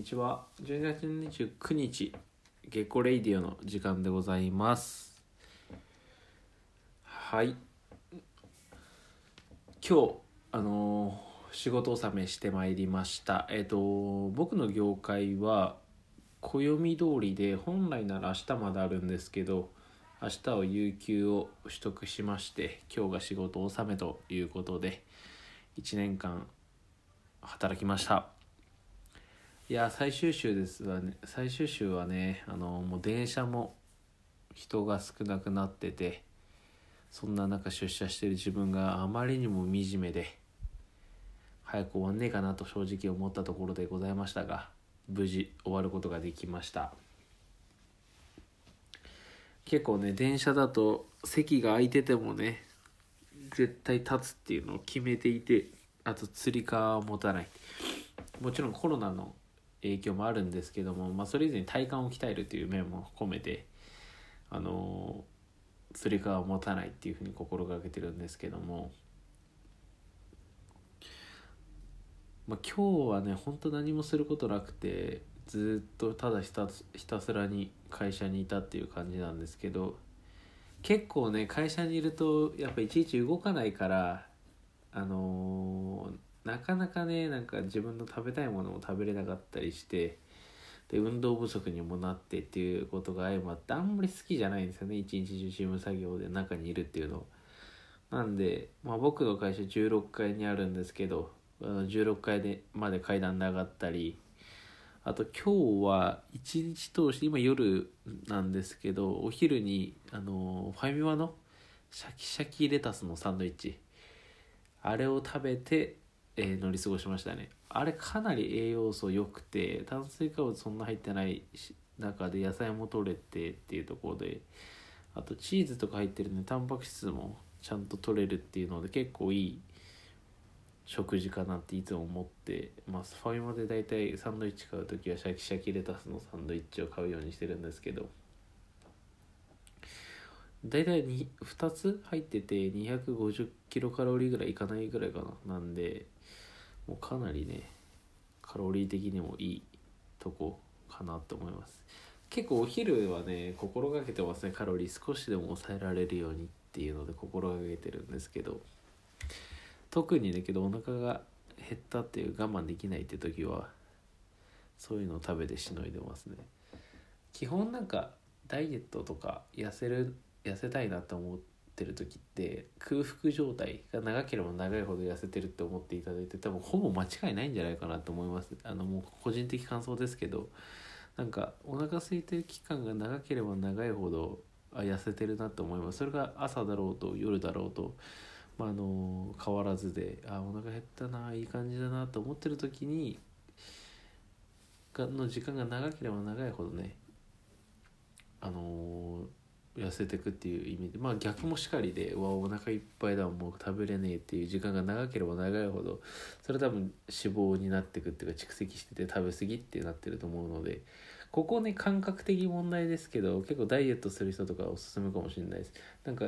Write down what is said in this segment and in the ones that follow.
にちは。12月29日月光レイディオの時間でございます。はい。今日あのー仕事納めしてまいりました。えっ、と僕の業界は暦通りで本来なら明日まであるんですけど明日は有給を取得しまして今日が仕事納めということで1年間働きました。いや最終週ですわね。最終週はねあのもう電車も人が少なくなっててそんな中出社してる自分があまりにも惨めで早く終わんねえかなと正直思ったところでございましたが無事終わることができました。結構ね電車だと席が空いててもね絶対立つっていうのを決めていてあとつり革を持たない。もちろんコロナの影響もあるんですけども、まあ、それ以前に体幹を鍛えるという面も込めてあのつり革を持たないっていうふうに心がけてるんですけども、まあ、今日はね本当何もすることなくてずっとただひたひたすらに会社にいたっていう感じなんですけど結構ね会社にいるとやっぱいちいち動かないからあのーなかなかねなんか自分の食べたいものも食べれなかったりしてで運動不足にもなってっていうことが相まってあんまり好きじゃないんですよね。一日中事務作業で中にいるっていうの。なんで、まあ、僕の会社16階にあるんですけどあの16階でまで階段で上がったりあと今日は一日通して今夜なんですけどお昼にあのファミマのシャキシャキレタスのサンドイッチあれを食べてえー乗り過ごしましたね。あれかなり栄養素良くて炭水化物そんな入ってない中で野菜も取れてっていうところであとチーズとか入ってるんでタンパク質もちゃんと取れるっていうので結構いい食事かなっていつも思ってます。ファミマで大体サンドイッチ買う時はシャキシャキレタスのサンドイッチを買うようにしてるんですけど大体に2つ入ってて250キロカロリーぐらいいかないぐらいかな。なんでもうかなりねカロリー的にもいいとこかなと思います。結構お昼はね心がけてますね。カロリー少しでも抑えられるようにっていうので心がけてるんですけど。特にだけどお腹が減ったっていう我慢できないって時はそういうのを食べてしのいでますね。基本なんかダイエットとか痩せる痩せたいなって思ってる時って空腹状態が長ければ長いほど痩せてるって思っていただいて多分ほぼ間違いないんじゃないかなと思います。あのもう個人的感想ですけどなんかお腹空いてる期間が長ければ長いほどあ痩せてるなと思います。それが朝だろうと夜だろうとまあ、あの変わらずであお腹減ったないい感じだなと思ってる時にがの時間が長ければ長いほどねあの痩せてくっていう意味でまあ逆もしかりでうわお腹いっぱいだもう食べれねえっていう時間が長ければ長いほどそれ多分脂肪になってくっていうか蓄積してて食べ過ぎってなってると思うのでここね感覚的問題ですけど結構ダイエットする人とかおすすめかもしれないです。なんか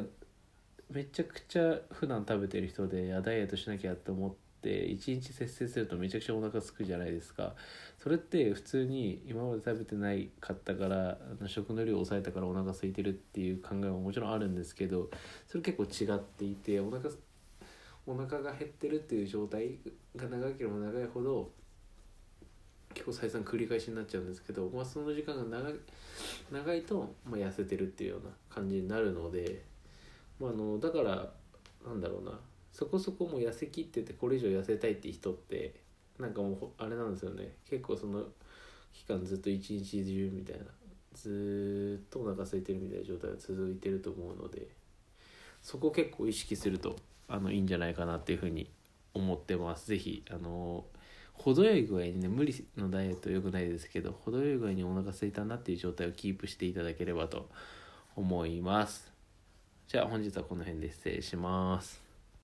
めちゃくちゃ普段食べてる人でやダイエットしなきゃって思って一日節制するとめちゃくちゃお腹すくじゃないですか。それって普通に今まで食べてないかったから食の量を抑えたからお腹空いてるっていう考えももちろんあるんですけどそれ結構違っていてお腹お腹が減ってるっていう状態が長ければ長いほど結構再三繰り返しになっちゃうんですけど、まあ、その時間が長長いと、まあ、痩せてるっていうような感じになるので、まあ、あのだからなんだろうな。そこそこもう痩せきっててこれ以上痩せたいって人ってなんかもうあれなんですよね。結構その期間ずっと一日中みたいなずっとお腹空いてるみたいな状態が続いてると思うのでそこ結構意識するとあのいいんじゃないかなっていうふうに思ってます。是非あの程よい具合にね無理のダイエット良くないですけど程よい具合にお腹空いたなっていう状態をキープしていただければと思います。じゃあ本日はこの辺で失礼します。